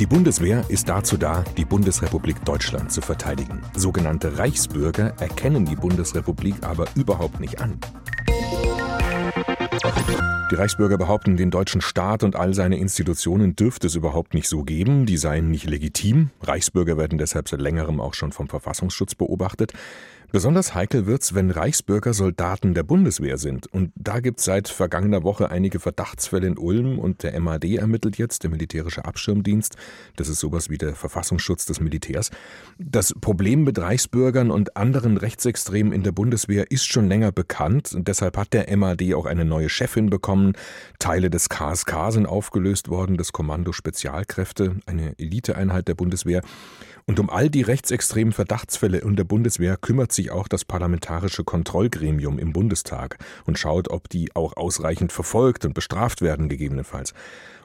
Die Bundeswehr ist dazu da, die Bundesrepublik Deutschland zu verteidigen. Sogenannte Reichsbürger erkennen die Bundesrepublik aber überhaupt nicht an. Die Reichsbürger behaupten, den deutschen Staat und all seine Institutionen dürfte es überhaupt nicht so geben, die seien nicht legitim. Reichsbürger werden deshalb seit längerem auch schon vom Verfassungsschutz beobachtet. Besonders heikel wird's, wenn Reichsbürger Soldaten der Bundeswehr sind. Und da gibt's seit vergangener Woche einige Verdachtsfälle in Ulm und der MAD ermittelt jetzt, der militärische Abschirmdienst. Das ist sowas wie der Verfassungsschutz des Militärs. Das Problem mit Reichsbürgern und anderen Rechtsextremen in der Bundeswehr ist schon länger bekannt. Und deshalb hat der MAD auch eine neue Chefin bekommen. Teile des KSK sind aufgelöst worden, das Kommando Spezialkräfte, eine Eliteeinheit der Bundeswehr. Und um all die rechtsextremen Verdachtsfälle in der Bundeswehr kümmert sich auch das Parlamentarische Kontrollgremium im Bundestag und schaut, ob die auch ausreichend verfolgt und bestraft werden gegebenenfalls.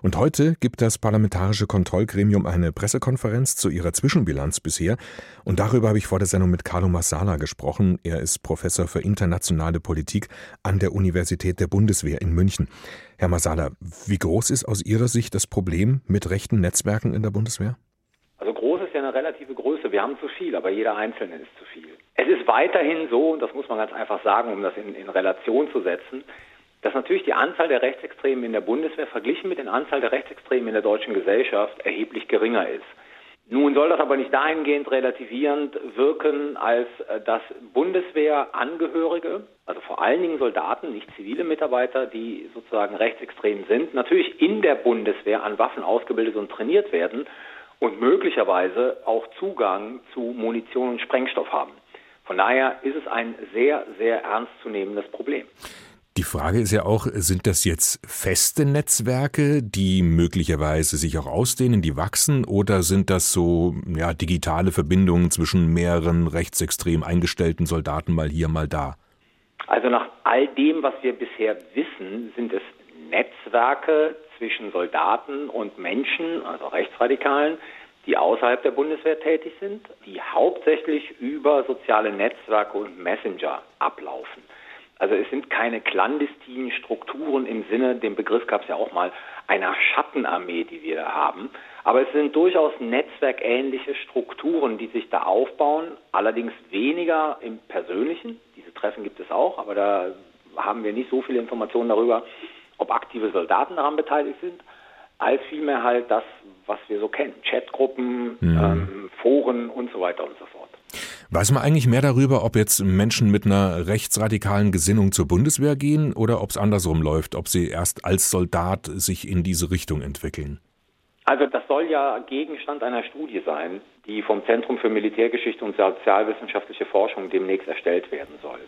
Und heute gibt das Parlamentarische Kontrollgremium eine Pressekonferenz zu ihrer Zwischenbilanz bisher. Und darüber habe ich vor der Sendung mit Carlo Massala gesprochen. Er ist Professor für internationale Politik an der Universität der Bundeswehr in München. Herr Massala, wie groß ist aus Ihrer Sicht das Problem mit rechten Netzwerken in der Bundeswehr? Relative Größe. Wir haben zu viel, aber jeder Einzelne ist zu viel. Es ist weiterhin so, und das muss man ganz einfach sagen, um das in, in Relation zu setzen, dass natürlich die Anzahl der Rechtsextremen in der Bundeswehr verglichen mit der Anzahl der Rechtsextremen in der deutschen Gesellschaft erheblich geringer ist. Nun soll das aber nicht dahingehend relativierend wirken, als äh, dass Bundeswehrangehörige, also vor allen Dingen Soldaten, nicht zivile Mitarbeiter, die sozusagen rechtsextrem sind, natürlich in der Bundeswehr an Waffen ausgebildet und trainiert werden und möglicherweise auch Zugang zu Munition und Sprengstoff haben. Von daher ist es ein sehr, sehr ernstzunehmendes Problem. Die Frage ist ja auch, sind das jetzt feste Netzwerke, die möglicherweise sich auch ausdehnen, die wachsen, oder sind das so ja, digitale Verbindungen zwischen mehreren rechtsextrem eingestellten Soldaten mal hier, mal da? Also nach all dem, was wir bisher wissen, sind es Netzwerke zwischen Soldaten und Menschen, also Rechtsradikalen, die außerhalb der Bundeswehr tätig sind, die hauptsächlich über soziale Netzwerke und Messenger ablaufen. Also es sind keine clandestinen Strukturen im Sinne, den Begriff gab es ja auch mal, einer Schattenarmee, die wir da haben. Aber es sind durchaus netzwerkähnliche Strukturen, die sich da aufbauen, allerdings weniger im Persönlichen. Diese Treffen gibt es auch, aber da haben wir nicht so viele Informationen darüber, ob aktive Soldaten daran beteiligt sind, als vielmehr halt das, was wir so kennen. Chatgruppen, mhm. ähm, Foren und so weiter und so fort. Weiß man eigentlich mehr darüber, ob jetzt Menschen mit einer rechtsradikalen Gesinnung zur Bundeswehr gehen oder ob es andersrum läuft, ob sie erst als Soldat sich in diese Richtung entwickeln? Also das soll ja Gegenstand einer Studie sein, die vom Zentrum für Militärgeschichte und sozialwissenschaftliche Forschung demnächst erstellt werden soll.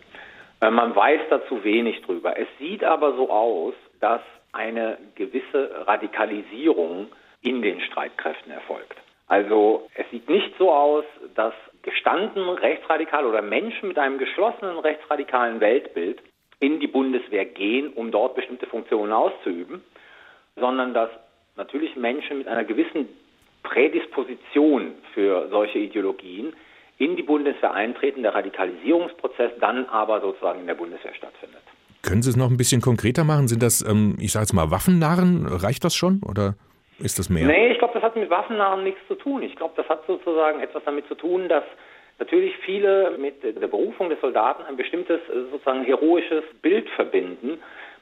Äh, man weiß dazu wenig drüber. Es sieht aber so aus, dass eine gewisse Radikalisierung in den Streitkräften erfolgt. Also es sieht nicht so aus, dass gestanden Rechtsradikale oder Menschen mit einem geschlossenen rechtsradikalen Weltbild in die Bundeswehr gehen, um dort bestimmte Funktionen auszuüben, sondern dass natürlich Menschen mit einer gewissen Prädisposition für solche Ideologien in die Bundeswehr eintreten, der Radikalisierungsprozess dann aber sozusagen in der Bundeswehr stattfindet. Können Sie es noch ein bisschen konkreter machen? Sind das, ähm, ich sage jetzt mal, Waffennarren? Reicht das schon oder ist das mehr? Nee, ich glaube, das hat mit Waffennarren nichts zu tun. Ich glaube, das hat sozusagen etwas damit zu tun, dass natürlich viele mit der Berufung des Soldaten ein bestimmtes sozusagen heroisches Bild verbinden.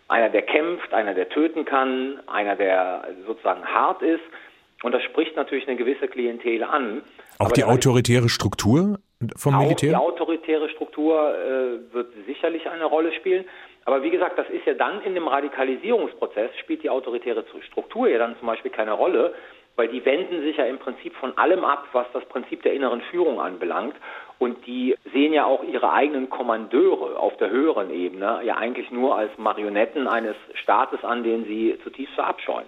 Einer, der kämpft, einer, der töten kann, einer, der sozusagen hart ist. Und das spricht natürlich eine gewisse Klientel an. Auch Aber die autoritäre Struktur vom auch Militär? Die autoritäre Struktur äh, wird sicherlich eine Rolle spielen. Aber wie gesagt, das ist ja dann in dem Radikalisierungsprozess, spielt die autoritäre Struktur ja dann zum Beispiel keine Rolle, weil die wenden sich ja im Prinzip von allem ab, was das Prinzip der inneren Führung anbelangt. Und die sehen ja auch ihre eigenen Kommandeure auf der höheren Ebene ja eigentlich nur als Marionetten eines Staates an, den sie zutiefst verabscheuen.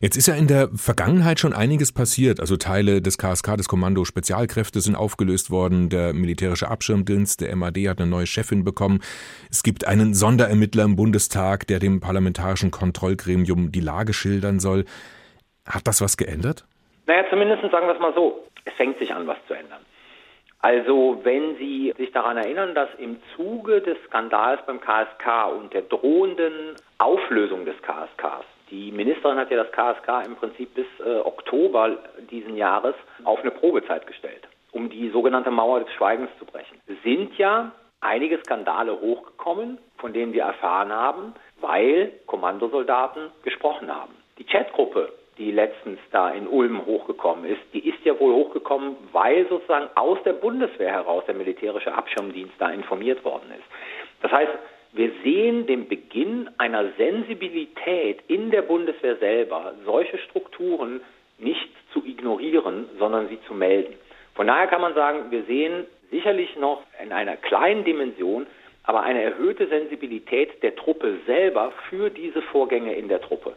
Jetzt ist ja in der Vergangenheit schon einiges passiert. Also Teile des KSK, des Kommando Spezialkräfte sind aufgelöst worden. Der militärische Abschirmdienst, der MAD, hat eine neue Chefin bekommen. Es gibt einen Sonderermittler im Bundestag, der dem parlamentarischen Kontrollgremium die Lage schildern soll. Hat das was geändert? Naja, zumindest sagen wir es mal so. Es fängt sich an, was zu ändern. Also wenn Sie sich daran erinnern, dass im Zuge des Skandals beim KSK und der drohenden Auflösung des KSKs Die Ministerin hat ja das KSK im Prinzip bis äh, Oktober diesen Jahres auf eine Probezeit gestellt, um die sogenannte Mauer des Schweigens zu brechen. Es sind ja einige Skandale hochgekommen, von denen wir erfahren haben, weil Kommandosoldaten gesprochen haben. Die Chatgruppe, die letztens da in Ulm hochgekommen ist, die ist ja wohl hochgekommen, weil sozusagen aus der Bundeswehr heraus der militärische Abschirmdienst da informiert worden ist. Das heißt, wir sehen den Beginn einer Sensibilität in der Bundeswehr selber, solche Strukturen nicht zu ignorieren, sondern sie zu melden. Von daher kann man sagen, wir sehen sicherlich noch in einer kleinen Dimension, aber eine erhöhte Sensibilität der Truppe selber für diese Vorgänge in der Truppe.